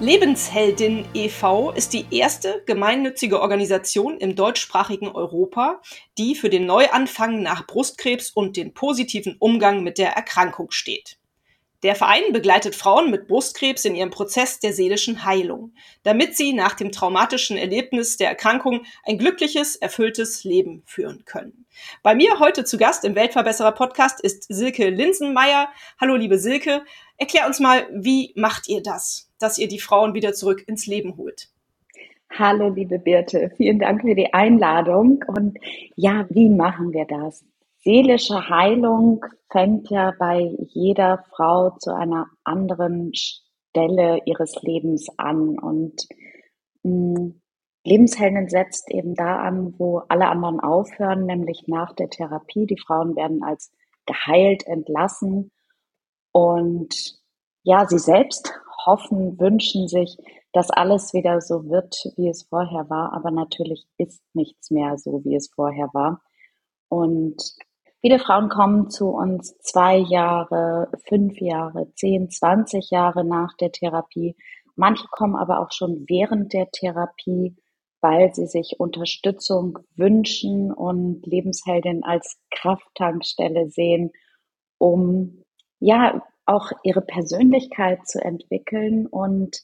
Lebensheldin e.V. ist die erste gemeinnützige Organisation im deutschsprachigen Europa, die für den Neuanfang nach Brustkrebs und den positiven Umgang mit der Erkrankung steht. Der Verein begleitet Frauen mit Brustkrebs in ihrem Prozess der seelischen Heilung, damit sie nach dem traumatischen Erlebnis der Erkrankung ein glückliches, erfülltes Leben führen können. Bei mir heute zu Gast im Weltverbesserer Podcast ist Silke Linsenmeier. Hallo liebe Silke, erklär uns mal, wie macht ihr das? dass ihr die Frauen wieder zurück ins Leben holt. Hallo, liebe Birte. Vielen Dank für die Einladung. Und ja, wie machen wir das? Seelische Heilung fängt ja bei jeder Frau zu einer anderen Stelle ihres Lebens an. Und mh, hm, Lebensheldin setzt eben da an, wo alle anderen aufhören, nämlich nach der Therapie. Die Frauen werden als geheilt entlassen. Und ja, sie selbst hoffen, wünschen sich, dass alles wieder so wird, wie es vorher war. Aber natürlich ist nichts mehr so, wie es vorher war. Und viele Frauen kommen zu uns zwei Jahre, fünf Jahre, zehn, zwanzig Jahre nach der Therapie. Manche kommen aber auch schon während der Therapie, weil sie sich Unterstützung wünschen und Lebensheldin als Krafttankstelle sehen, um ja auch ihre Persönlichkeit zu entwickeln und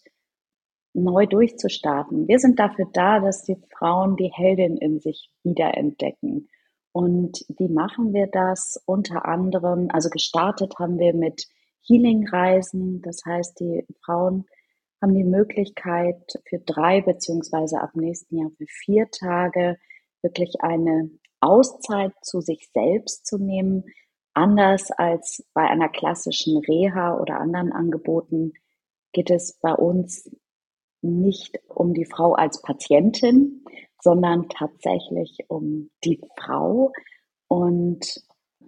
neu durchzustarten. Wir sind dafür da, dass die Frauen die Heldin in sich wiederentdecken. Und wie machen wir das? Unter anderem, also gestartet haben wir mit Healing-Reisen. Das heißt, die Frauen haben die Möglichkeit für drei beziehungsweise ab nächsten Jahr für vier Tage wirklich eine Auszeit zu sich selbst zu nehmen, Anders als bei einer klassischen Reha oder anderen Angeboten geht es bei uns nicht um die Frau als Patientin, sondern tatsächlich um die Frau. Und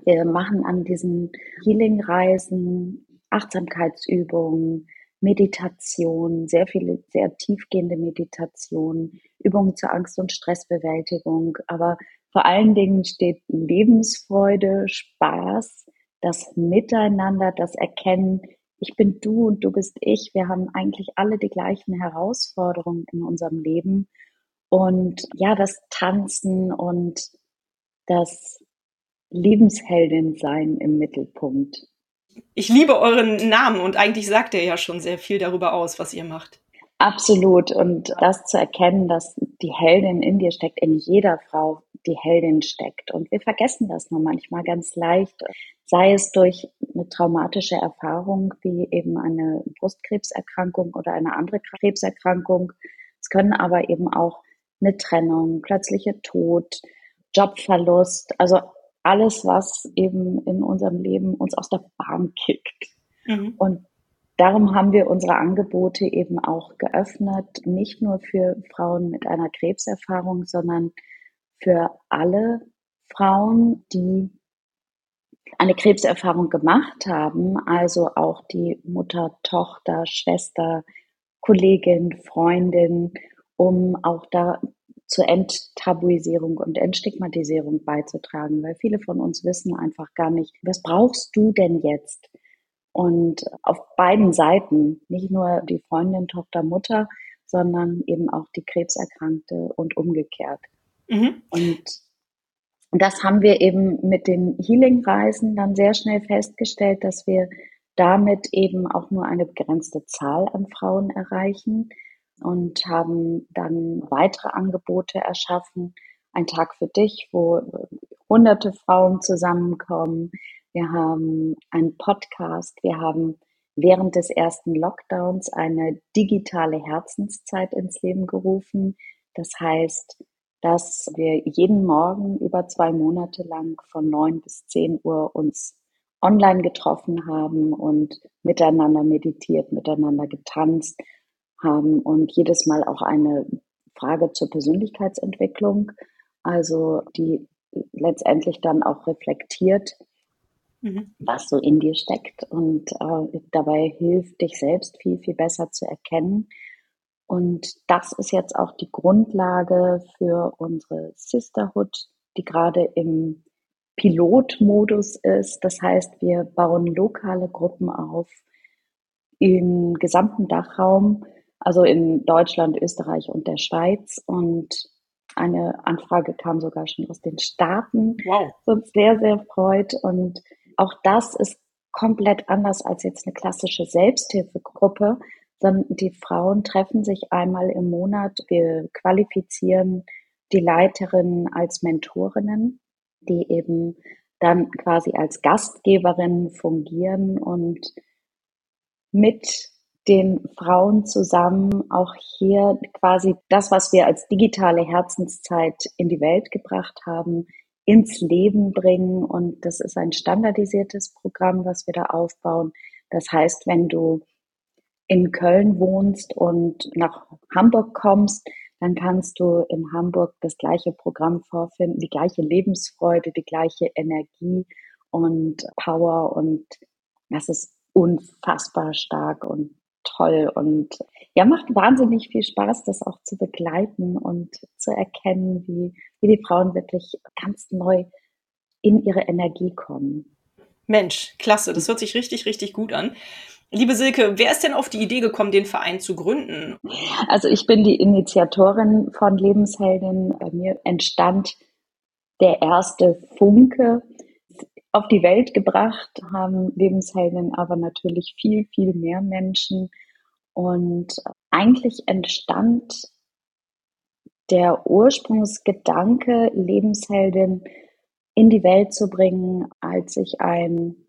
wir machen an diesen Healing-Reisen Achtsamkeitsübungen, Meditation, sehr viele, sehr tiefgehende Meditation, Übungen zur Angst- und Stressbewältigung, aber vor allen Dingen steht Lebensfreude, Spaß, das Miteinander, das Erkennen, ich bin du und du bist ich. Wir haben eigentlich alle die gleichen Herausforderungen in unserem Leben. Und ja, das Tanzen und das Lebensheldin sein im Mittelpunkt. Ich liebe euren Namen und eigentlich sagt er ja schon sehr viel darüber aus, was ihr macht. Absolut. Und das zu erkennen, dass die Heldin in dir steckt, in jeder Frau die Heldin steckt. Und wir vergessen das nur manchmal ganz leicht, sei es durch eine traumatische Erfahrung wie eben eine Brustkrebserkrankung oder eine andere Krebserkrankung. Es können aber eben auch eine Trennung, plötzlicher Tod, Jobverlust, also alles, was eben in unserem Leben uns aus der Bahn kickt. Mhm. Und Darum haben wir unsere Angebote eben auch geöffnet, nicht nur für Frauen mit einer Krebserfahrung, sondern für alle Frauen, die eine Krebserfahrung gemacht haben, also auch die Mutter, Tochter, Schwester, Kollegin, Freundin, um auch da zur Enttabuisierung und Entstigmatisierung beizutragen, weil viele von uns wissen einfach gar nicht, was brauchst du denn jetzt? Und auf beiden Seiten, nicht nur die Freundin, Tochter, Mutter, sondern eben auch die Krebserkrankte und umgekehrt. Mhm. Und das haben wir eben mit den Healing-Reisen dann sehr schnell festgestellt, dass wir damit eben auch nur eine begrenzte Zahl an Frauen erreichen und haben dann weitere Angebote erschaffen. Ein Tag für dich, wo hunderte Frauen zusammenkommen, wir haben einen Podcast, wir haben während des ersten Lockdowns eine digitale Herzenszeit ins Leben gerufen. Das heißt, dass wir jeden Morgen über zwei Monate lang von neun bis zehn Uhr uns online getroffen haben und miteinander meditiert, miteinander getanzt haben und jedes Mal auch eine Frage zur Persönlichkeitsentwicklung, also die letztendlich dann auch reflektiert, mhm. was so in dir steckt und äh, dabei hilft, dich selbst viel, viel besser zu erkennen. Und das ist jetzt auch die Grundlage für unsere Sisterhood, die gerade im Pilotmodus ist. Das heißt, wir bauen lokale Gruppen auf im gesamten Dachraum, also in Deutschland, Österreich und der Schweiz. Und eine Anfrage kam sogar schon aus den Staaten, wow. was uns sehr, sehr freut. Und auch das ist komplett anders als jetzt eine klassische Selbsthilfegruppe, sondern die Frauen treffen sich einmal im Monat. Wir qualifizieren die Leiterinnen als Mentorinnen die eben dann quasi als Gastgeberin fungieren und mit den Frauen zusammen auch hier quasi das, was wir als digitale Herzenszeit in die Welt gebracht haben, ins Leben bringen. Und das ist ein standardisiertes Programm, was wir da aufbauen. Das heißt, wenn du in Köln wohnst und nach Hamburg kommst, dann kannst du in Hamburg das gleiche Programm vorfinden, die gleiche Lebensfreude, die gleiche Energie und Power und das ist unfassbar stark und toll und ja, macht wahnsinnig viel Spaß, das auch zu begleiten und zu erkennen, wie, wie die Frauen wirklich ganz neu in ihre Energie kommen. Mensch, klasse, das hört sich richtig, richtig gut an. Liebe Silke, wer ist denn auf die Idee gekommen, den Verein zu gründen? Also ich bin die Initiatorin von Lebensheldin. Bei mir entstand der erste Funke. Auf die Welt gebracht haben Lebensheldin aber natürlich viel, viel mehr Menschen. Und eigentlich entstand der Ursprungsgedanke, Lebensheldin in die Welt zu bringen, als ich ein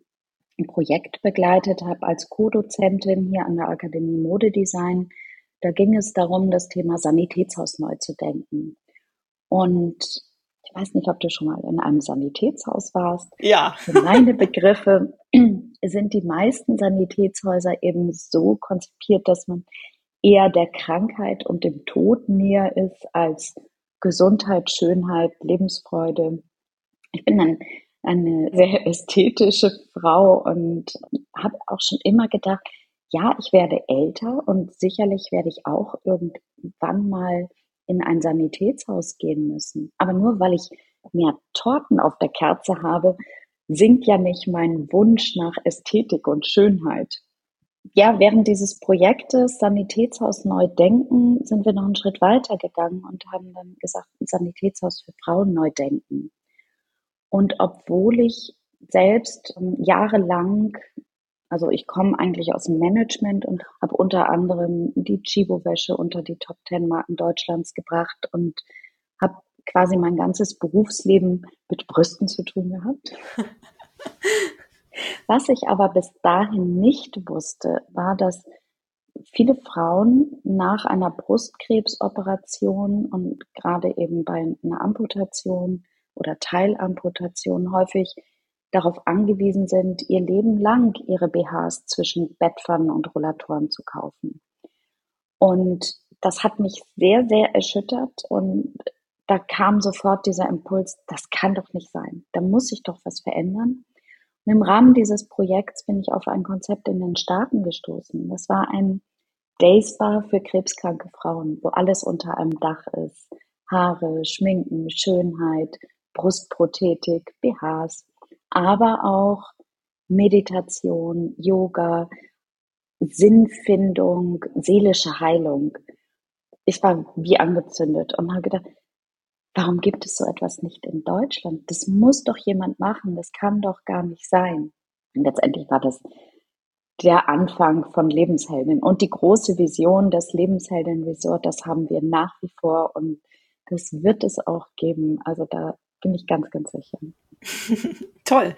ein Projekt begleitet habe als Co-Dozentin hier an der Akademie Modedesign. Da ging es darum, das Thema Sanitätshaus neu zu denken. Und ich weiß nicht, ob du schon mal in einem Sanitätshaus warst. Ja. Für meine Begriffe sind die meisten Sanitätshäuser eben so konzipiert, dass man eher der Krankheit und dem Tod näher ist als Gesundheit, Schönheit, Lebensfreude. Ich bin dann eine sehr ästhetische Frau und habe auch schon immer gedacht, ja, ich werde älter und sicherlich werde ich auch irgendwann mal in ein Sanitätshaus gehen müssen. Aber nur weil ich mehr Torten auf der Kerze habe, sinkt ja nicht mein Wunsch nach Ästhetik und Schönheit. Ja, während dieses Projektes Sanitätshaus neu denken, sind wir noch einen Schritt weiter gegangen und haben dann gesagt, Sanitätshaus für Frauen neu denken. Und obwohl ich selbst ähm, jahrelang, also ich komme eigentlich aus dem Management und habe unter anderem die Chibo-Wäsche unter die Top Ten Marken Deutschlands gebracht und habe quasi mein ganzes Berufsleben mit Brüsten zu tun gehabt. Was ich aber bis dahin nicht wusste, war, dass viele Frauen nach einer Brustkrebsoperation und gerade eben bei einer Amputation oder Teilamputation häufig darauf angewiesen sind, ihr Leben lang ihre BHs zwischen Bettpfannen und Rollatoren zu kaufen. Und das hat mich sehr, sehr erschüttert und da kam sofort dieser Impuls, das kann doch nicht sein. Da muss sich doch was verändern. Und im Rahmen dieses Projekts bin ich auf ein Konzept in den Staaten gestoßen. Das war ein Day Spa für krebskranke Frauen, wo alles unter einem Dach ist. Haare, Schminken, Schönheit, Brustprothetik, BHs, aber auch Meditation, Yoga, Sinnfindung, seelische Heilung. Ich war wie angezündet und habe gedacht, warum gibt es so etwas nicht in Deutschland? Das muss doch jemand machen, das kann doch gar nicht sein. Und letztendlich war das der Anfang von Lebensheldin und die große Vision des Lebensheldin Resort, das haben wir nach wie vor und das wird es auch geben. Also da bin ich ganz, ganz sicher. Toll.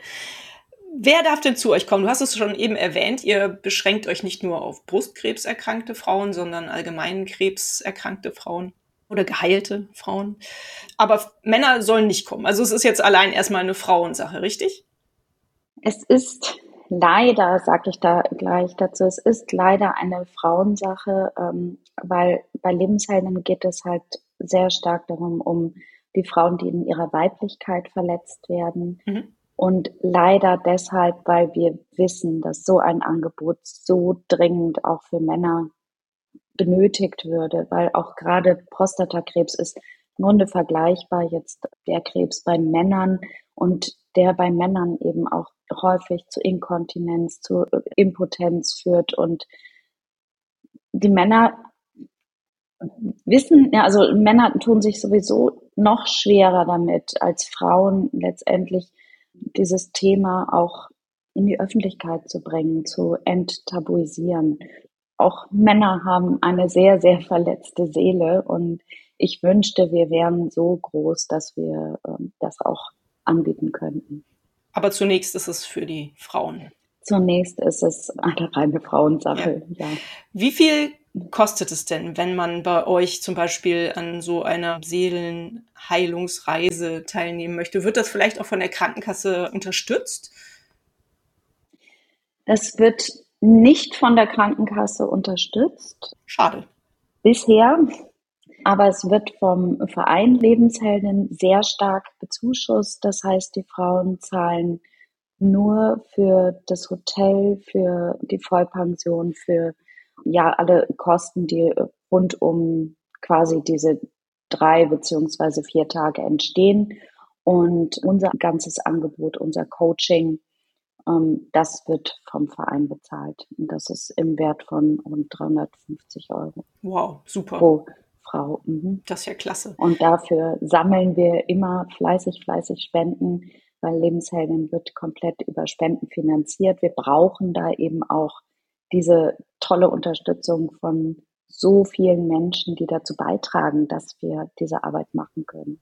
Wer darf denn zu euch kommen? Du hast es schon eben erwähnt, ihr beschränkt euch nicht nur auf Brustkrebserkrankte Frauen, sondern allgemein krebserkrankte Frauen oder geheilte Frauen. Aber Männer sollen nicht kommen. Also es ist jetzt allein erstmal eine Frauensache, richtig? Es ist leider, sage ich da gleich dazu, es ist leider eine Frauensache, ähm, weil bei Lebenshelden geht es halt sehr stark darum, um die Frauen, die in ihrer Weiblichkeit verletzt werden. Mhm. Und leider deshalb, weil wir wissen, dass so ein Angebot so dringend auch für Männer benötigt würde, weil auch gerade Prostatakrebs ist im Grunde vergleichbar jetzt der Krebs bei Männern und der bei Männern eben auch häufig zu Inkontinenz, zu Impotenz führt und die Männer wissen, ja, also Männer tun sich sowieso noch schwerer damit als Frauen letztendlich dieses Thema auch in die Öffentlichkeit zu bringen, zu enttabuisieren. Auch Männer haben eine sehr, sehr verletzte Seele und ich wünschte, wir wären so groß, dass wir äh, das auch anbieten könnten. Aber zunächst ist es für die Frauen. Zunächst ist es eine reine Frauensache, ja. ja. Wie viel kostet es denn, wenn man bei euch zum Beispiel an so einer Seelenheilungsreise teilnehmen möchte? Wird das vielleicht auch von der Krankenkasse unterstützt? Das wird nicht von der Krankenkasse unterstützt. Schade. Bisher. Aber es wird vom Verein Lebenshelden sehr stark bezuschusst. Das heißt, die Frauen zahlen nur für das Hotel, für die Vollpension, für ja alle Kosten, die rund um quasi diese drei beziehungsweise vier Tage entstehen. Und unser ganzes Angebot, unser Coaching, ähm, das wird vom Verein bezahlt. Und das ist im Wert von rund 350 Euro. Wow, super. Pro Frau. Mhm. Das ist ja klasse. Und dafür sammeln wir immer fleißig, fleißig Spenden, weil Lebensheldin wird komplett über Spenden finanziert. Wir brauchen da eben auch diese tolle Unterstützung von so vielen Menschen, die dazu beitragen, dass wir diese Arbeit machen können.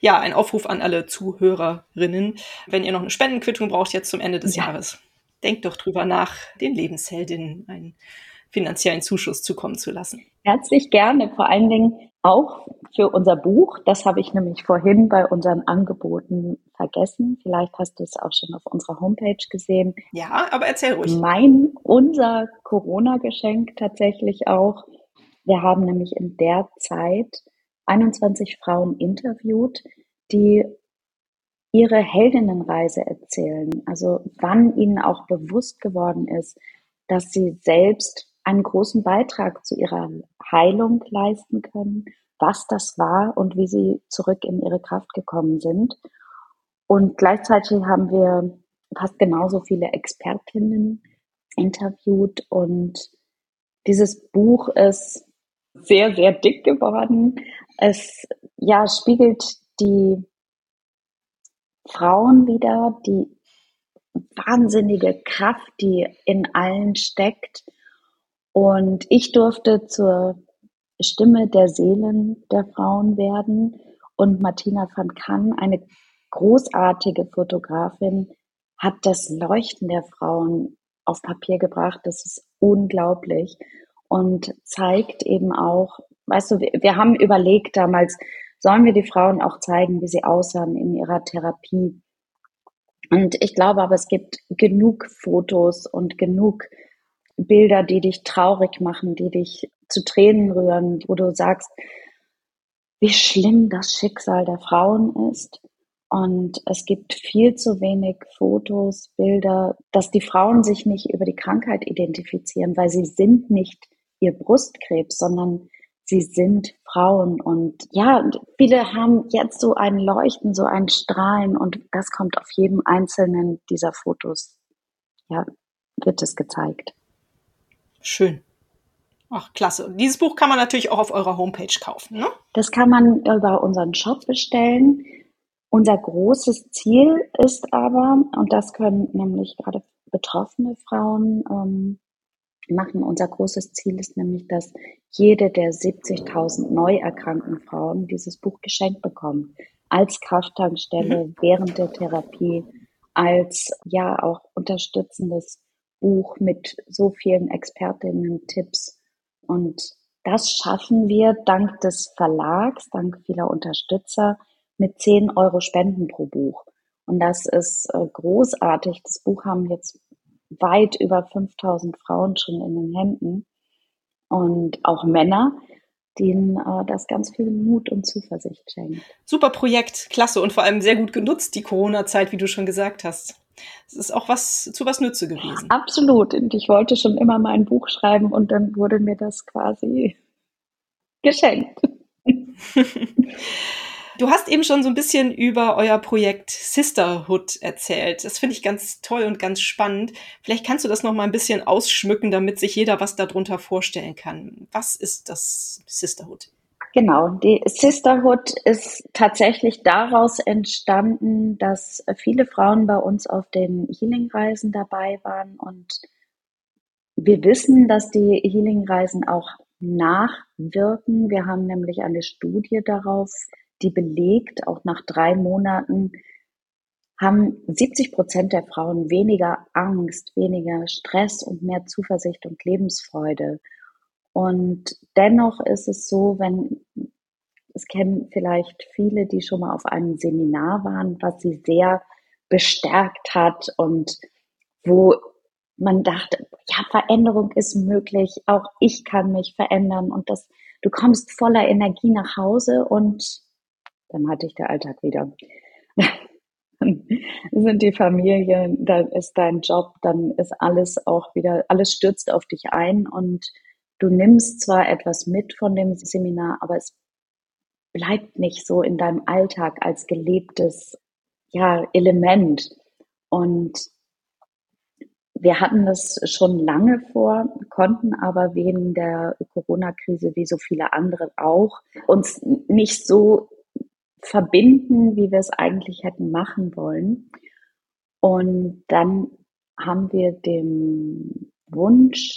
Ja, ein Aufruf an alle Zuhörerinnen. Wenn ihr noch eine Spendenquittung braucht jetzt zum Ende des ja. Jahres, denkt doch drüber nach, den Lebensheldinnen einen finanziellen Zuschuss zukommen zu lassen. Herzlich gerne, vor allen Dingen auch für unser Buch. Das habe ich nämlich vorhin bei unseren Angeboten vergessen. Vielleicht hast du es auch schon auf unserer Homepage gesehen. Ja, aber erzähl ruhig. Mein, unser Corona-Geschenk tatsächlich auch. Wir haben nämlich in der Zeit 21 Frauen interviewt, die ihre Heldinnenreise erzählen. Also wann ihnen auch bewusst geworden ist, dass sie selbst einen großen Beitrag zu ihrer Heilung leisten können, was das war und wie sie zurück in ihre Kraft gekommen sind. Und gleichzeitig haben wir fast genauso viele Expertinnen interviewt und dieses Buch ist sehr, sehr dick geworden. Es ja, spiegelt die Frauen wieder, die wahnsinnige Kraft, die in allen steckt und ich durfte zur Stimme der Seelen der Frauen werden. Und Martina van Kann, eine großartige Fotografin, hat das Leuchten der Frauen auf Papier gebracht. Das ist unglaublich und zeigt eben auch, weißt du, wir, wir haben überlegt damals, sollen wir die Frauen auch zeigen, wie sie aussahen in ihrer Therapie. Und ich glaube aber, es gibt genug Fotos und genug Bilder, die dich traurig machen, die dich zu Tränen rühren, wo du sagst, wie schlimm das Schicksal der Frauen ist. Und es gibt viel zu wenig Fotos, Bilder, dass die Frauen sich nicht über die Krankheit identifizieren, weil sie sind nicht ihr Brustkrebs, sondern sie sind Frauen. Und ja, viele haben jetzt so ein Leuchten, so ein Strahlen und das kommt auf jedem einzelnen dieser Fotos. Ja, wird es gezeigt. Schön. Ach, klasse. Dieses Buch kann man natürlich auch auf eurer Homepage kaufen, ne? Das kann man über unseren Shop bestellen. Unser großes Ziel ist aber, und das können nämlich gerade betroffene Frauen ähm, machen, unser großes Ziel ist nämlich, dass jede der 70.000 neu erkrankten Frauen dieses Buch geschenkt bekommt. Als Krafttankstelle mhm. während der Therapie, als ja auch unterstützendes Buch mit so vielen Expertinnen-Tipps. Und das schaffen wir dank des Verlags, dank vieler Unterstützer mit 10 Euro Spenden pro Buch. Und das ist äh, großartig. Das Buch haben jetzt weit über 5000 Frauen schon in den Händen und auch Männer, denen äh, das ganz viel Mut und Zuversicht schenkt. Super Projekt, klasse und vor allem sehr gut genutzt, die Corona-Zeit, wie du schon gesagt hast. Es ist auch was zu was Nütze gewesen. Absolut. Und ich wollte schon immer mal ein Buch schreiben und dann wurde mir das quasi geschenkt. Du hast eben schon so ein bisschen über euer Projekt Sisterhood erzählt. Das finde ich ganz toll und ganz spannend. Vielleicht kannst du das noch mal ein bisschen ausschmücken, damit sich jeder was darunter vorstellen kann. Was ist das Sisterhood? Genau, die Sisterhood ist tatsächlich daraus entstanden, dass viele Frauen bei uns auf den Healing-Reisen dabei waren und wir wissen, dass die Healing-Reisen auch nachwirken. Wir haben nämlich eine Studie darauf die belegt, auch nach drei Monaten haben 70 Prozent der Frauen weniger Angst, weniger Stress und mehr Zuversicht und Lebensfreude. Und dennoch ist es so, wenn es kennen vielleicht viele, die schon mal auf einem Seminar waren, was sie sehr bestärkt hat und wo man dachte, ja, Veränderung ist möglich, auch ich kann mich verändern und das, du kommst voller Energie nach Hause und dann hatte ich der Alltag wieder. sind die Familien, dann ist dein Job, dann ist alles auch wieder, alles stürzt auf dich ein und du nimmst zwar etwas mit von dem Seminar, aber es bleibt nicht so in deinem Alltag als gelebtes ja, Element. Und wir hatten das schon lange vor, konnten aber wegen der Corona-Krise, wie so viele andere auch, uns nicht so verbinden, wie wir es eigentlich hätten machen wollen. Und dann haben wir dem Wunsch,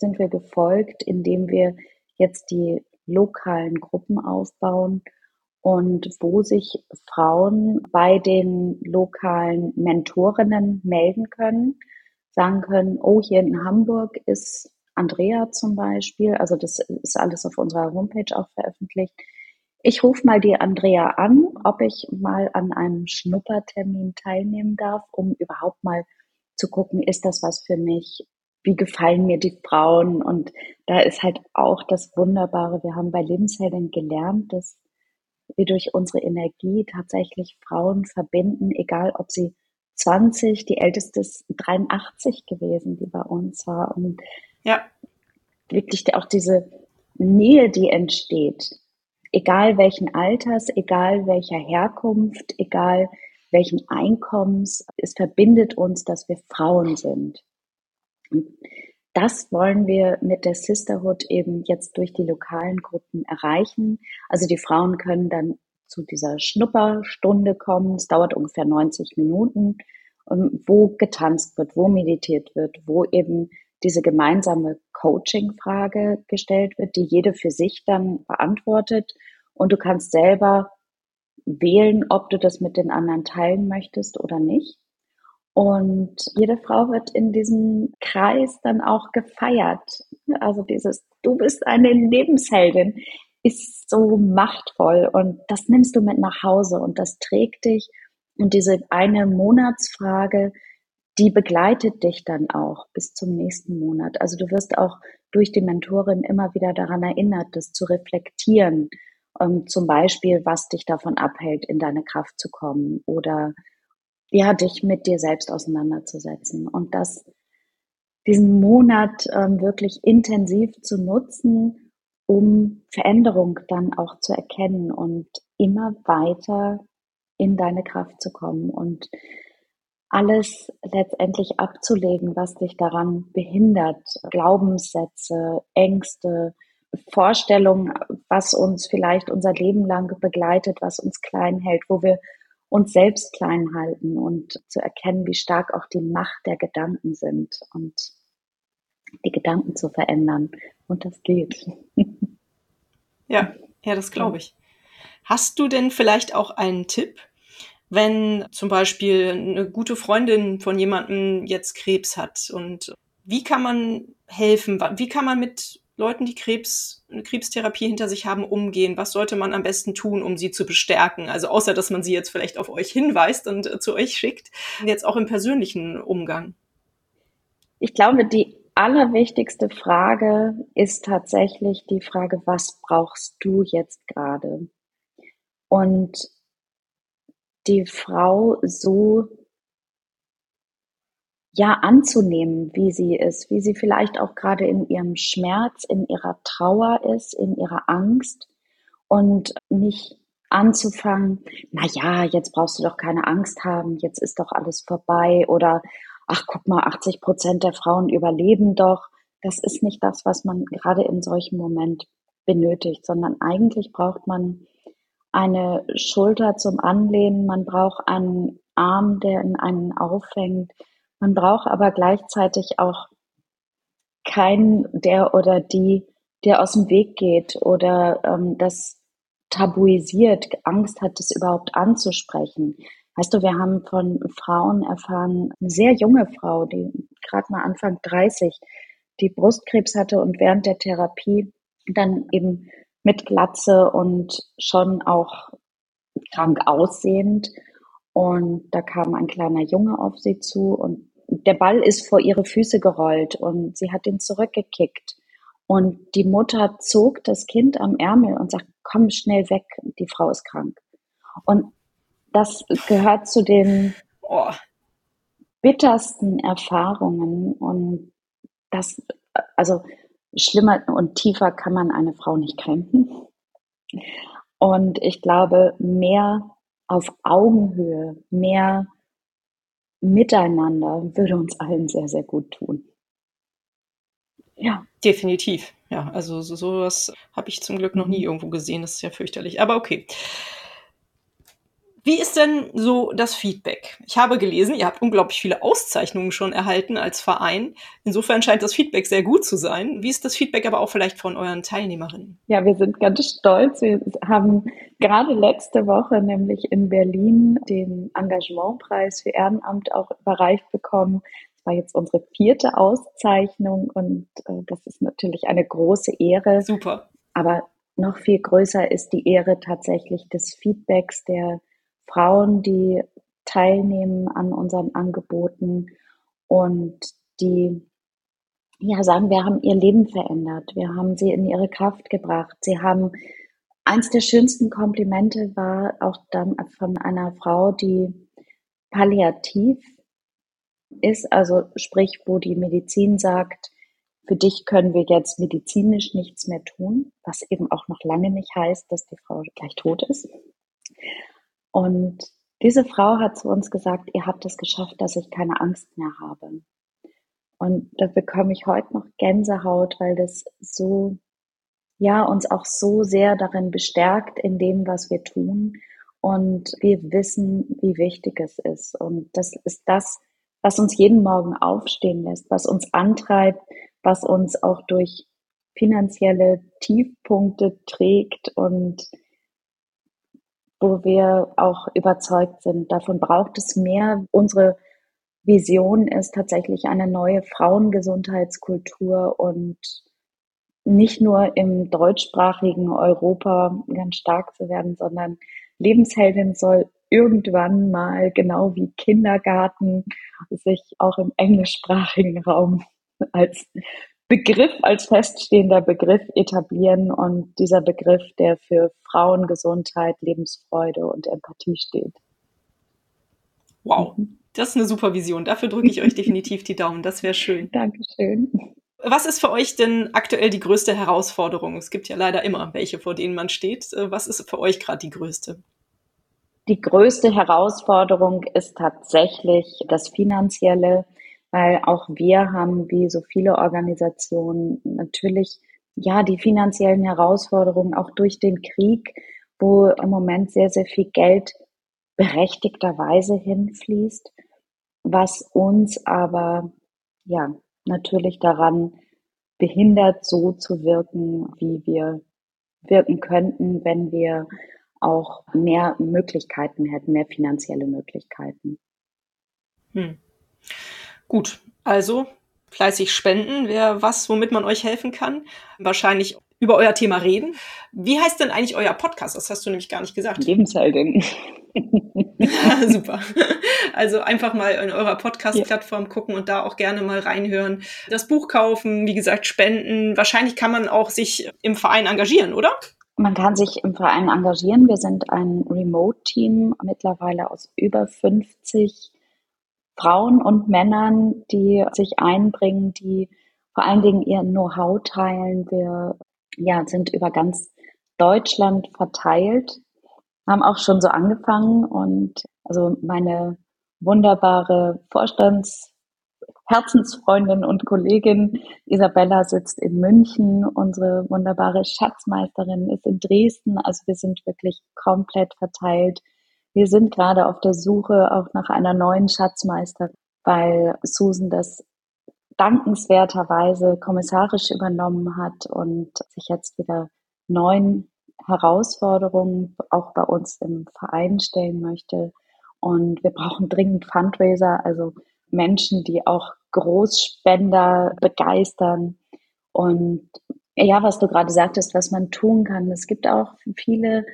sind wir gefolgt, indem wir jetzt die lokalen Gruppen aufbauen und wo sich Frauen bei den lokalen Mentorinnen melden können, sagen können, oh, hier in Hamburg ist Andrea zum Beispiel, also das ist alles auf unserer Homepage auch veröffentlicht, ich rufe mal die Andrea an, ob ich mal an einem Schnuppertermin teilnehmen darf, um überhaupt mal zu gucken, ist das was für mich? Wie gefallen mir die Frauen? Und da ist halt auch das Wunderbare. Wir haben bei Lebensheldin gelernt, dass wir durch unsere Energie tatsächlich Frauen verbinden, egal ob sie 20, die älteste ist 83 gewesen, die bei uns war. Und ja. wirklich auch diese Nähe, die entsteht, egal welchen Alters, egal welcher Herkunft, egal welchen Einkommens, es verbindet uns, dass wir Frauen sind. Das wollen wir mit der Sisterhood eben jetzt durch die lokalen Gruppen erreichen. Also die Frauen können dann zu dieser Schnupperstunde kommen. Es dauert ungefähr 90 Minuten, ähm, wo getanzt wird, wo meditiert wird, wo eben diese gemeinsame Coaching-Frage gestellt wird, die jede für sich dann beantwortet. Und du kannst selber wählen, ob du das mit den anderen teilen möchtest oder nicht. Und jede Frau wird in diesem Kreis dann auch gefeiert. Also dieses, du bist eine Lebensheldin, ist so machtvoll und das nimmst du mit nach Hause und das trägt dich. Und diese eine Monatsfrage, die begleitet dich dann auch bis zum nächsten Monat. Also du wirst auch durch die Mentorin immer wieder daran erinnert, das zu reflektieren. Ähm, zum Beispiel, was dich davon abhält, in deine Kraft zu kommen oder ja, dich mit dir selbst auseinanderzusetzen und das, diesen Monat ähm, wirklich intensiv zu nutzen, um Veränderung dann auch zu erkennen und immer weiter in deine Kraft zu kommen und alles letztendlich abzulegen, was dich daran behindert. Glaubenssätze, Ängste, Vorstellungen, was uns vielleicht unser Leben lang begleitet, was uns klein hält, wo wir uns selbst klein halten und zu erkennen, wie stark auch die Macht der Gedanken sind und die Gedanken zu verändern. Und das geht. Ja, ja, das glaube ich. Hast du denn vielleicht auch einen Tipp, wenn zum Beispiel eine gute Freundin von jemandem jetzt Krebs hat und wie kann man helfen? Wie kann man mit Leuten, die Krebs, eine Krebstherapie hinter sich haben, umgehen? Was sollte man am besten tun, um sie zu bestärken? Also außer, dass man sie jetzt vielleicht auf euch hinweist und äh, zu euch schickt, jetzt auch im persönlichen Umgang. Ich glaube, die allerwichtigste Frage ist tatsächlich die Frage, was brauchst du jetzt gerade? Und die Frau so ja anzunehmen, wie sie ist, wie sie vielleicht auch gerade in ihrem Schmerz, in ihrer Trauer ist, in ihrer Angst. Und nicht anzufangen, na ja, jetzt brauchst du doch keine Angst haben, jetzt ist doch alles vorbei oder ach guck mal, 80 Prozent der Frauen überleben doch. Das ist nicht das, was man gerade in solchen Moment benötigt, sondern eigentlich braucht man eine Schulter zum Anlehnen, man braucht einen Arm, der in einen auffängt, man braucht aber gleichzeitig auch keinen, der oder die, der aus dem Weg geht oder ähm, das tabuisiert, Angst hat, das überhaupt anzusprechen. Weißt du, wir haben von Frauen erfahren, eine sehr junge Frau, die gerade mal Anfang 30, die Brustkrebs hatte und während der Therapie dann eben mit Glatze und schon auch krank aussehend. Und da kam ein kleiner Junge auf sie zu und der Ball ist vor ihre Füße gerollt und sie hat ihn zurückgekickt. Und die Mutter zog das Kind am Ärmel und sagt, komm schnell weg, die Frau ist krank. Und das gehört zu den oh. bittersten Erfahrungen und das, also schlimmer und tiefer kann man eine Frau nicht kränken. Und ich glaube, mehr auf Augenhöhe, mehr Miteinander würde uns allen sehr, sehr gut tun. Ja. Definitiv. Ja, also so, sowas habe ich zum Glück noch nie mhm. irgendwo gesehen. Das ist ja fürchterlich. Aber okay. Wie ist denn so das Feedback? Ich habe gelesen, ihr habt unglaublich viele Auszeichnungen schon erhalten als Verein. Insofern scheint das Feedback sehr gut zu sein. Wie ist das Feedback aber auch vielleicht von euren Teilnehmerinnen? Ja, wir sind ganz stolz. Wir haben gerade letzte Woche nämlich in Berlin den Engagementpreis für Ehrenamt auch überreicht bekommen. Das war jetzt unsere vierte Auszeichnung und äh, das ist natürlich eine große Ehre. Super. Aber noch viel größer ist die Ehre tatsächlich des Feedbacks der Frauen, die teilnehmen an unseren Angeboten und die ja sagen, wir haben ihr Leben verändert, wir haben sie in ihre Kraft gebracht. Sie haben eins der schönsten Komplimente war auch dann von einer Frau, die palliativ ist, also sprich, wo die Medizin sagt, für dich können wir jetzt medizinisch nichts mehr tun, was eben auch noch lange nicht heißt, dass die Frau gleich tot ist. Und diese Frau hat zu uns gesagt, ihr habt es geschafft, dass ich keine Angst mehr habe. Und da bekomme ich heute noch Gänsehaut, weil das so, ja, uns auch so sehr darin bestärkt in dem, was wir tun. Und wir wissen, wie wichtig es ist. Und das ist das, was uns jeden Morgen aufstehen lässt, was uns antreibt, was uns auch durch finanzielle Tiefpunkte trägt und wo wir auch überzeugt sind, davon braucht es mehr. Unsere Vision ist tatsächlich eine neue Frauengesundheitskultur und nicht nur im deutschsprachigen Europa ganz stark zu werden, sondern Lebensheldin soll irgendwann mal genau wie Kindergarten sich auch im englischsprachigen Raum als Begriff, als feststehender Begriff etablieren und dieser Begriff, der für Frauengesundheit, Lebensfreude und Empathie steht. Wow, das ist eine super Vision. Dafür drücke ich euch definitiv die Daumen. Das wäre schön. Dankeschön. Was ist für euch denn aktuell die größte Herausforderung? Es gibt ja leider immer welche, vor denen man steht. Äh, was ist für euch gerade die größte? Die größte Herausforderung ist tatsächlich das Finanzielle weil auch wir haben, wie so viele Organisationen, natürlich ja die finanziellen Herausforderungen auch durch den Krieg, wo im Moment sehr, sehr viel Geld berechtigterweise hinfließt, was uns aber ja natürlich daran behindert, so zu wirken, wie wir wirken könnten, wenn wir auch mehr Möglichkeiten hätten, mehr finanzielle Möglichkeiten. Hm. Gut, also Fleißig spenden wäre was, womit man euch helfen kann. Wahrscheinlich über euer Thema reden. Wie heißt denn eigentlich euer Podcast? Das hast du nämlich gar nicht gesagt. Lebensheldin. Super. Also einfach mal in eurer Podcast-Plattform ja. gucken und da auch gerne mal reinhören. Das Buch kaufen, wie gesagt, spenden. Wahrscheinlich kann man auch sich im Verein engagieren, oder? Man kann sich im Verein engagieren. Wir sind ein Remote-Team mittlerweile aus über 50 Frauen und Männern, die sich einbringen, die vor allen Dingen ihr Know-how teilen. Wir ja, sind über ganz Deutschland verteilt, haben auch schon so angefangen und also meine wunderbare Vorstands Herzensfreundin und Kollegin Isabella sitzt in München. Unsere wunderbare Schatzmeisterin ist in Dresden. Also wir sind wirklich komplett verteilt. Wir sind gerade auf der Suche auch nach einer neuen Schatzmeisterin, weil Susan das dankenswerterweise kommissarisch übernommen hat und sich jetzt wieder neuen Herausforderungen auch bei uns im Verein stellen möchte. Und wir brauchen dringend Fundraiser, also Menschen, die auch Großspender begeistern. Und ja, was du gerade sagtest, was man tun kann. Es gibt auch viele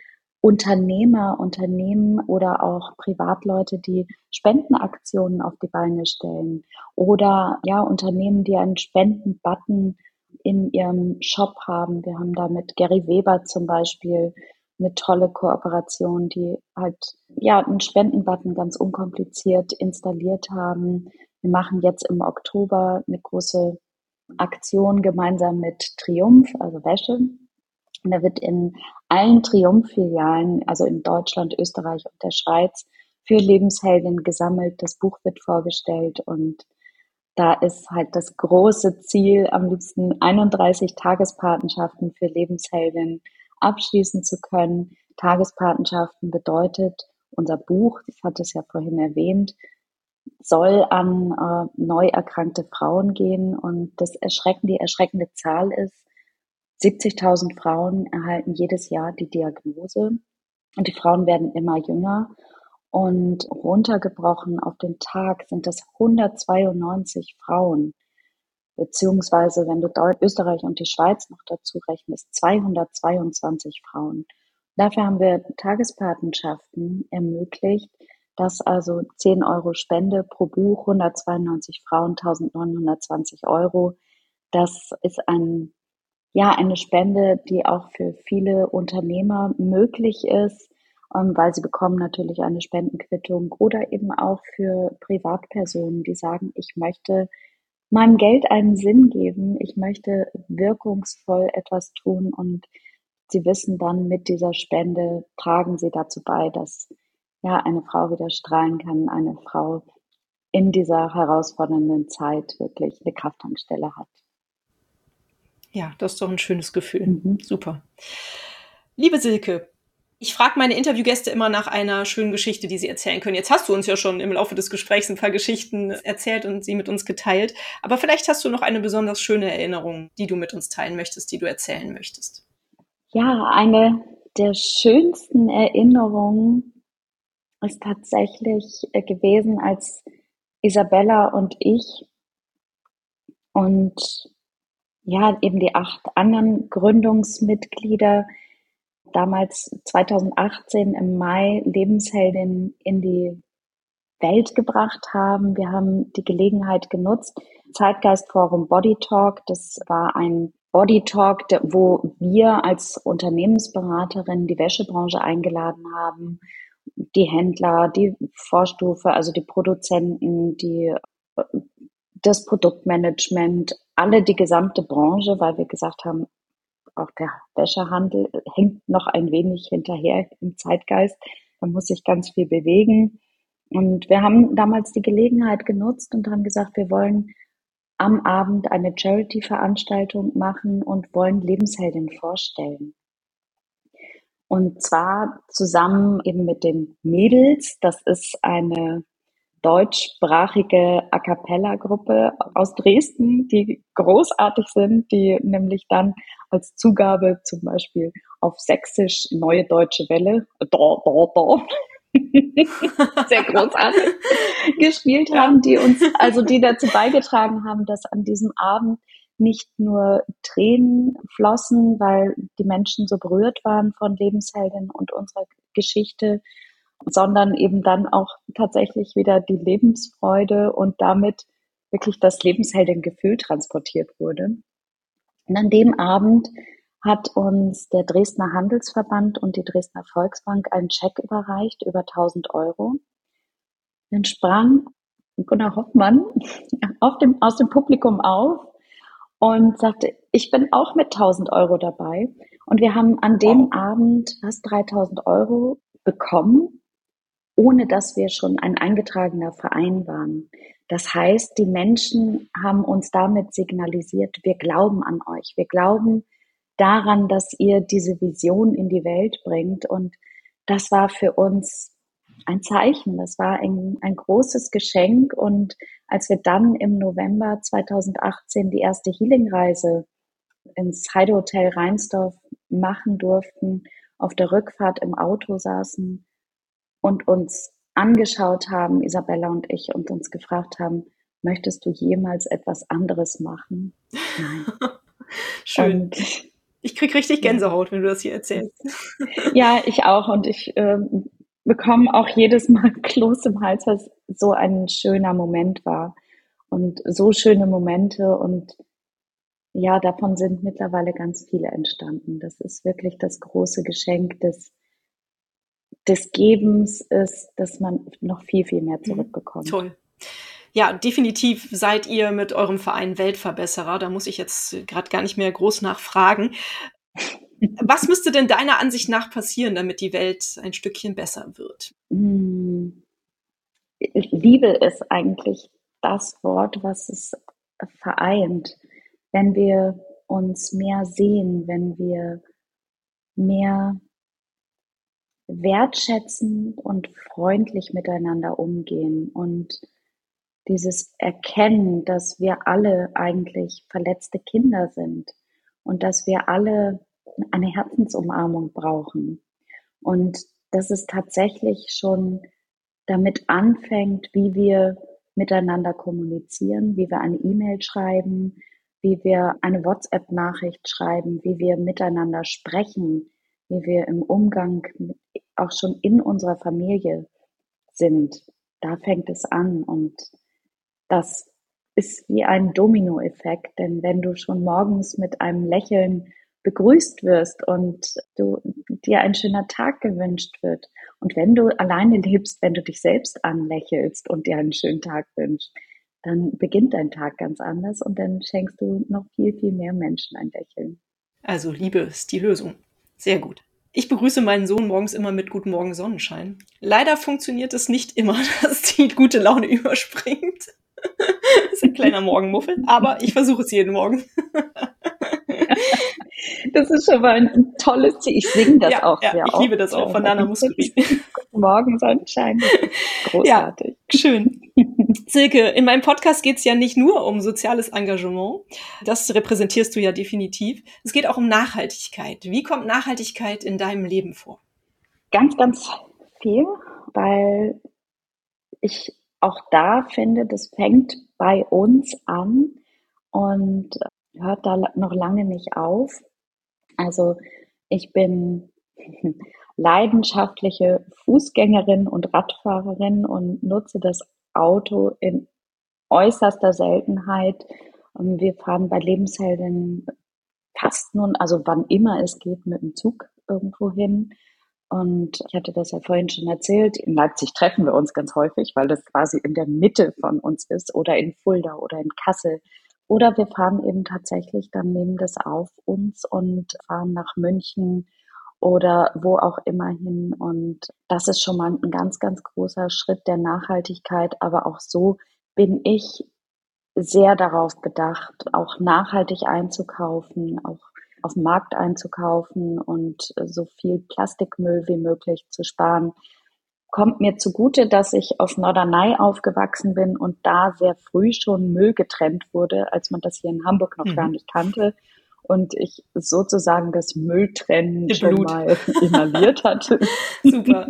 Unternehmer, Unternehmen oder auch Privatleute, die Spendenaktionen auf die Beine stellen oder ja, Unternehmen, die einen Spendenbutton in ihrem Shop haben. Wir haben da mit Gary Weber zum Beispiel eine tolle Kooperation, die halt ja einen Spendenbutton ganz unkompliziert installiert haben. Wir machen jetzt im Oktober eine große Aktion gemeinsam mit Triumph, also Wäsche. Und da wird in allen Triumph-Filialen, also in Deutschland, Österreich und der Schweiz, für Lebensheldin gesammelt. Das Buch wird vorgestellt und da ist halt das große Ziel, am liebsten 31 Tagespatenschaften für Lebensheldin abschließen zu können. Tagespatenschaften bedeutet, unser Buch, ich hatte es ja vorhin erwähnt, soll an äh, neu erkrankte Frauen gehen und das erschreckende, die erschreckende Zahl ist, 70.000 Frauen erhalten jedes Jahr die Diagnose und die Frauen werden immer jünger und runtergebrochen auf den Tag sind das 192 Frauen, beziehungsweise wenn du Österreich und die Schweiz noch dazu rechnest, 222 Frauen. Dafür haben wir Tagespatenschaften ermöglicht, dass also 10 Euro Spende pro Buch, 192 Frauen, 1920 Euro. Das ist ein, ja, eine Spende, die auch für viele Unternehmer möglich ist, ähm, weil sie bekommen natürlich eine Spendenquittung oder eben auch für Privatpersonen, die sagen, ich möchte meinem Geld einen Sinn geben, ich möchte wirkungsvoll etwas tun und sie wissen dann mit dieser Spende tragen sie dazu bei, dass ja, eine Frau wieder strahlen kann, eine Frau in dieser herausfordernden Zeit wirklich eine Krafttankstelle hat. Ja, das ist doch ein schönes Gefühl. Mhm. Super. Liebe Silke, ich frage meine Interviewgäste immer nach einer schönen Geschichte, die sie erzählen können. Jetzt hast du uns ja schon im Laufe des Gesprächs ein paar Geschichten erzählt und sie mit uns geteilt. Aber vielleicht hast du noch eine besonders schöne Erinnerung, die du mit uns teilen möchtest, die du erzählen möchtest. Ja, eine der schönsten Erinnerungen ist tatsächlich äh, gewesen, als Isabella und ich und ja, eben die acht anderen Gründungsmitglieder damals 2018 im Mai Lebensheldin in die Welt gebracht haben. Wir haben die Gelegenheit genutzt. Zeitgeistforum Body Talk, das war ein Body Talk, wo wir als Unternehmensberaterin die Wäschebranche eingeladen haben, die Händler, die Vorstufe, also die Produzenten, die, das Produktmanagement, alle die gesamte Branche, weil wir gesagt haben, auch der Wäschehandel hängt noch ein wenig hinterher im Zeitgeist. Da muss sich ganz viel bewegen. Und wir haben damals die Gelegenheit genutzt und haben gesagt, wir wollen am Abend eine Charity-Veranstaltung machen und wollen Lebensheldin vorstellen. Und zwar zusammen eben mit den Mädels. Das ist eine deutschsprachige A cappella-Gruppe aus Dresden, die großartig sind, die nämlich dann als Zugabe zum Beispiel auf Sächsisch Neue Deutsche Welle, da, da, da, sehr großartig gespielt haben, die uns, also die dazu beigetragen haben, dass an diesem Abend nicht nur Tränen flossen, weil die Menschen so berührt waren von Lebensheldin und unserer Geschichte, sondern eben dann auch tatsächlich wieder die Lebensfreude und damit wirklich das Lebensheldin-Gefühl transportiert wurde. Und an dem Abend hat uns der Dresdner Handelsverband und die Dresdner Volksbank einen Scheck überreicht über 1000 Euro. Dann sprang Gunnar Hoffmann dem, aus dem Publikum auf und sagte, ich bin auch mit 1000 Euro dabei. Und wir haben an dem Abend fast 3000 Euro bekommen, ohne dass wir schon ein eingetragener Verein waren. Das heißt, die Menschen haben uns damit signalisiert, wir glauben an euch. Wir glauben daran, dass ihr diese Vision in die Welt bringt. Und das war für uns ein Zeichen. Das war ein, ein großes Geschenk. Und als wir dann im November 2018 die erste Healing-Reise ins Heidehotel Rheinsdorf machen durften, auf der Rückfahrt im Auto saßen und uns angeschaut haben, Isabella und ich, und uns gefragt haben, möchtest du jemals etwas anderes machen? Nein. Schön. Und ich krieg richtig Gänsehaut, wenn du das hier erzählst. Ja, ich auch. Und ich ähm, bekomme auch jedes Mal Kloß im Hals, weil es so ein schöner Moment war. Und so schöne Momente und ja, davon sind mittlerweile ganz viele entstanden. Das ist wirklich das große Geschenk des, des Gebens ist, dass man noch viel, viel mehr mhm. zurückbekommt. Toll. Ja, definitiv seid ihr mit eurem Verein Weltverbesserer. Da muss ich jetzt gerade gar nicht mehr groß nachfragen. Was müsste denn deiner Ansicht nach passieren, damit die Welt ein Stückchen besser wird? Hm. Liebe ist eigentlich das Wort, was es vereint. Wenn wir uns mehr sehen, wenn wir mehr wertschätzend und freundlich miteinander umgehen und dieses Erkennen, dass wir alle eigentlich verletzte Kinder sind und dass wir alle eine Herzensumarmung brauchen. Und dass es tatsächlich schon damit anfängt, wie wir miteinander kommunizieren, wie wir eine E-Mail schreiben, wie wir eine WhatsApp-Nachricht schreiben, wie wir miteinander sprechen, wie wir im Umgang auch schon in unserer Familie sind. Da fängt es an und das ist wie ein Dominoeffekt, denn wenn du schon morgens mit einem Lächeln begrüßt wirst und du dir ein schöner Tag gewünscht wird und wenn du alleine lebst, wenn du dich selbst anlächelst und dir einen schönen Tag wünschst, dann beginnt dein Tag ganz anders und dann schenkst du noch viel, viel mehr Menschen ein Lächeln. Also Liebe ist die Lösung. Sehr gut. Ich begrüße meinen Sohn morgens immer mit Guten Morgen Sonnenschein. Leider funktioniert es nicht immer, dass die gute Laune überspringt. das ist ein kleiner Morgenmuffel, aber ich versuche es jeden Morgen. das ist schon mal ein tolles Ziel. Ich singe das ja, auch ja, sehr Ich liebe das auch von Nana Muscuri. Guten Morgen, Sonnenschein. Großartig. Ja, schön. Silke, in meinem Podcast geht es ja nicht nur um soziales Engagement. Das repräsentierst du ja definitiv. Es geht auch um Nachhaltigkeit. Wie kommt Nachhaltigkeit in deinem Leben vor? Ganz, ganz viel, weil ich auch da finde, das fängt bei uns an und hört da noch lange nicht auf. Also ich bin leidenschaftliche Fußgängerin und Radfahrerin und nutze das Auto in äußerster Seltenheit. Und wir fahren bei Lebenshelden fast nun, also wann immer es geht, mit dem Zug irgendwo hin. Und ich hatte das ja vorhin schon erzählt. In Leipzig treffen wir uns ganz häufig, weil das quasi in der Mitte von uns ist oder in Fulda oder in Kassel. Oder wir fahren eben tatsächlich dann nehmen das auf uns und fahren nach München oder wo auch immer hin. Und das ist schon mal ein ganz, ganz großer Schritt der Nachhaltigkeit. Aber auch so bin ich sehr darauf bedacht, auch nachhaltig einzukaufen, auch auf dem Markt einzukaufen und so viel Plastikmüll wie möglich zu sparen. Kommt mir zugute, dass ich auf Norderney aufgewachsen bin und da sehr früh schon Müll getrennt wurde, als man das hier in Hamburg noch mhm. gar nicht kannte und ich sozusagen das Mülltrennen schon mal inhaliert hatte. Super.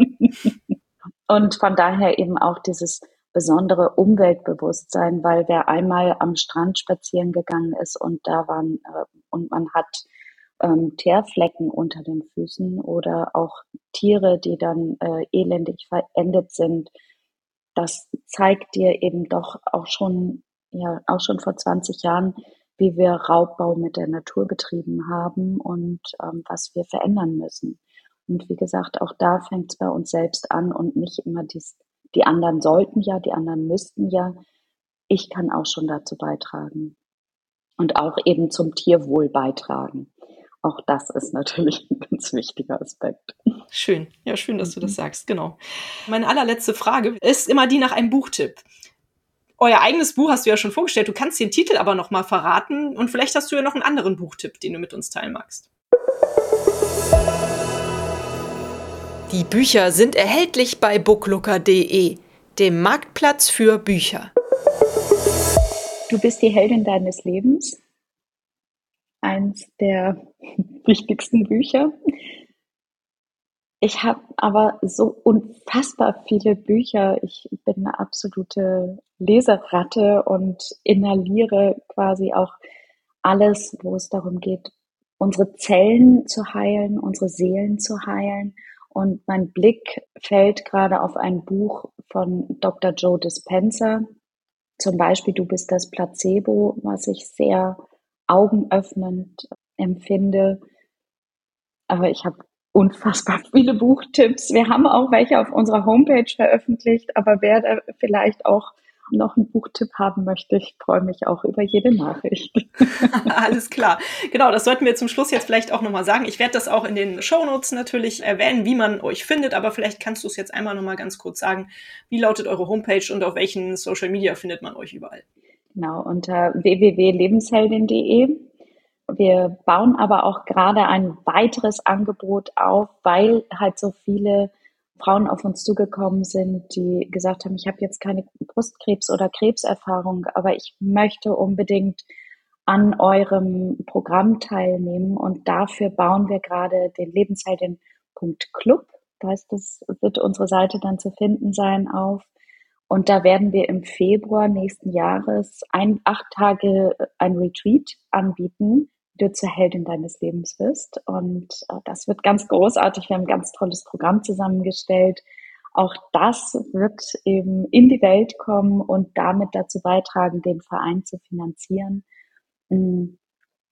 Und von daher eben auch dieses besondere Umweltbewusstsein, weil wer einmal am Strand spazieren gegangen ist und da waren äh, und man hat ähm, Teerflecken unter den Füßen oder auch Tiere, die dann äh, elendig verendet sind, das zeigt dir eben doch auch schon, ja, auch schon vor 20 Jahren, wie wir Raubbau mit der Natur betrieben haben und ähm, was wir verändern müssen. Und wie gesagt, auch da fängt es bei uns selbst an und nicht immer dies, die anderen sollten ja, die anderen müssten ja. Ich kann auch schon dazu beitragen und auch eben zum Tierwohl beitragen. Auch das ist natürlich ein ganz wichtiger Aspekt. Schön, ja, schön, dass du das mhm. sagst, genau. Meine allerletzte Frage ist immer die nach einem Buchtipp. Euer eigenes Buch hast du ja schon vorgestellt, du kannst den Titel aber noch mal verraten und vielleicht hast du ja noch einen anderen Buchtipp, den du mit uns teilen magst. Die Bücher sind erhältlich bei booklooker.de, dem Marktplatz für Bücher. Du bist die Heldin deines Lebens. Eins der wichtigsten Bücher. Ich habe aber so unfassbar viele Bücher. Ich bin eine absolute Leseratte und inhaliere quasi auch alles, wo es darum geht, unsere Zellen zu heilen, unsere Seelen zu heilen und mein Blick fällt gerade auf ein Buch von Dr. Joe Dispenza. Zum Beispiel Du bist das Placebo, was ich sehr augenöffnend empfinde. Aber ich habe unfassbar viele Buchtipps. Wir haben auch welche auf unserer Homepage veröffentlicht, aber wer da vielleicht auch noch einen Buchtipp haben möchte, ich freue mich auch über jede Nachricht. Alles klar. Genau, das sollten wir zum Schluss jetzt vielleicht auch nochmal sagen. Ich werde das auch in den Shownotes natürlich erwähnen, wie man euch findet, aber vielleicht kannst du es jetzt einmal nochmal ganz kurz sagen. Wie lautet eure Homepage und auf welchen Social Media findet man euch überall? Genau, unter www.lebensheldin.de. Wir bauen aber auch gerade ein weiteres Angebot auf, weil halt so viele Frauen auf uns zugekommen sind, die gesagt haben, ich habe jetzt keine Brustkrebs- oder Krebserfahrung, aber ich möchte unbedingt an eurem Programm teilnehmen und dafür bauen wir gerade den Lebensheldin.club. Da ist das, wird unsere Seite dann zu finden sein auf. Und da werden wir im Februar nächsten Jahres ein, acht Tage ein Retreat anbieten, du zur Heldin deines Lebens bist. Und äh, das wird ganz großartig. Wir haben ein ganz tolles Programm zusammengestellt. Auch das wird eben in die Welt kommen und damit dazu beitragen, den Verein zu finanzieren. Mm,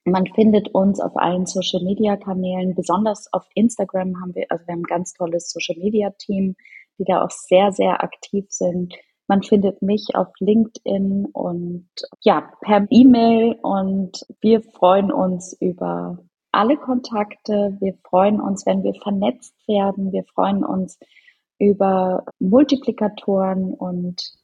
man findet uns auf allen Social Media Kanälen, besonders auf Instagram haben wir, also wir haben ein ganz tolles Social Media Team, die da auch sehr, sehr aktiv sind. Man findet mich auf LinkedIn und ja, per E-Mail und wir freuen uns über alle Kontakte. Wir freuen uns, wenn wir vernetzt werden. Wir freuen uns über Multiplikatoren und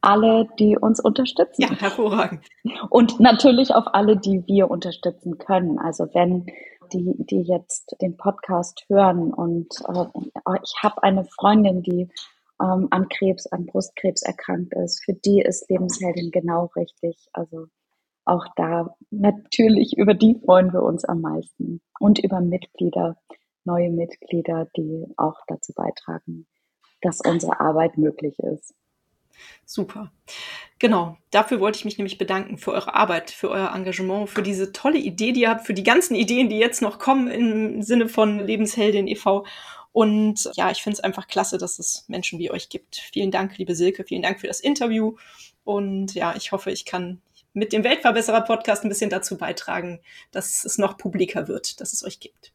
alle, die uns unterstützen. Ja, hervorragend. Und natürlich auch alle, die wir unterstützen können. Also wenn die, die jetzt den Podcast hören und äh, ich habe eine Freundin, die ähm, an Krebs, an Brustkrebs erkrankt ist, für die ist Lebensheldin genau richtig. Also auch da natürlich über die freuen wir uns am meisten und über Mitglieder, neue Mitglieder, die auch dazu beitragen, dass unsere Arbeit möglich ist. Super. Genau, dafür wollte ich mich nämlich bedanken für eure Arbeit, für euer Engagement, für diese tolle Idee, die ihr habt, für die ganzen Ideen, die jetzt noch kommen im Sinne von Lebensheldin e.V. Und ja, ich finde es einfach klasse, dass es Menschen wie euch gibt. Vielen Dank, liebe Silke, vielen Dank für das Interview. Und ja, ich hoffe, ich kann mit dem Weltverbesserer-Podcast ein bisschen dazu beitragen, dass es noch publiker wird, dass es euch gibt.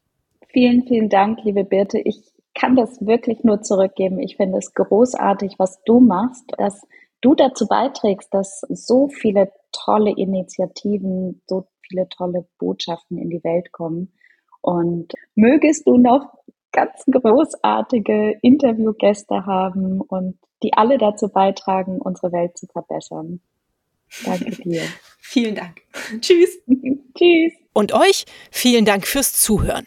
Vielen, vielen Dank, liebe Birte. Ich kann das wirklich nur zurückgeben. Ich finde es großartig, was du machst, dass du dazu beiträgst, dass so viele tolle Initiativen, so viele tolle Botschaften in die Welt kommen. Und mögest du noch ganz großartige Interviewgäste haben und die alle dazu beitragen, unsere Welt zu verbessern. Danke dir. vielen Dank. Tschüss. Tschüss. Und euch vielen Dank fürs Zuhören.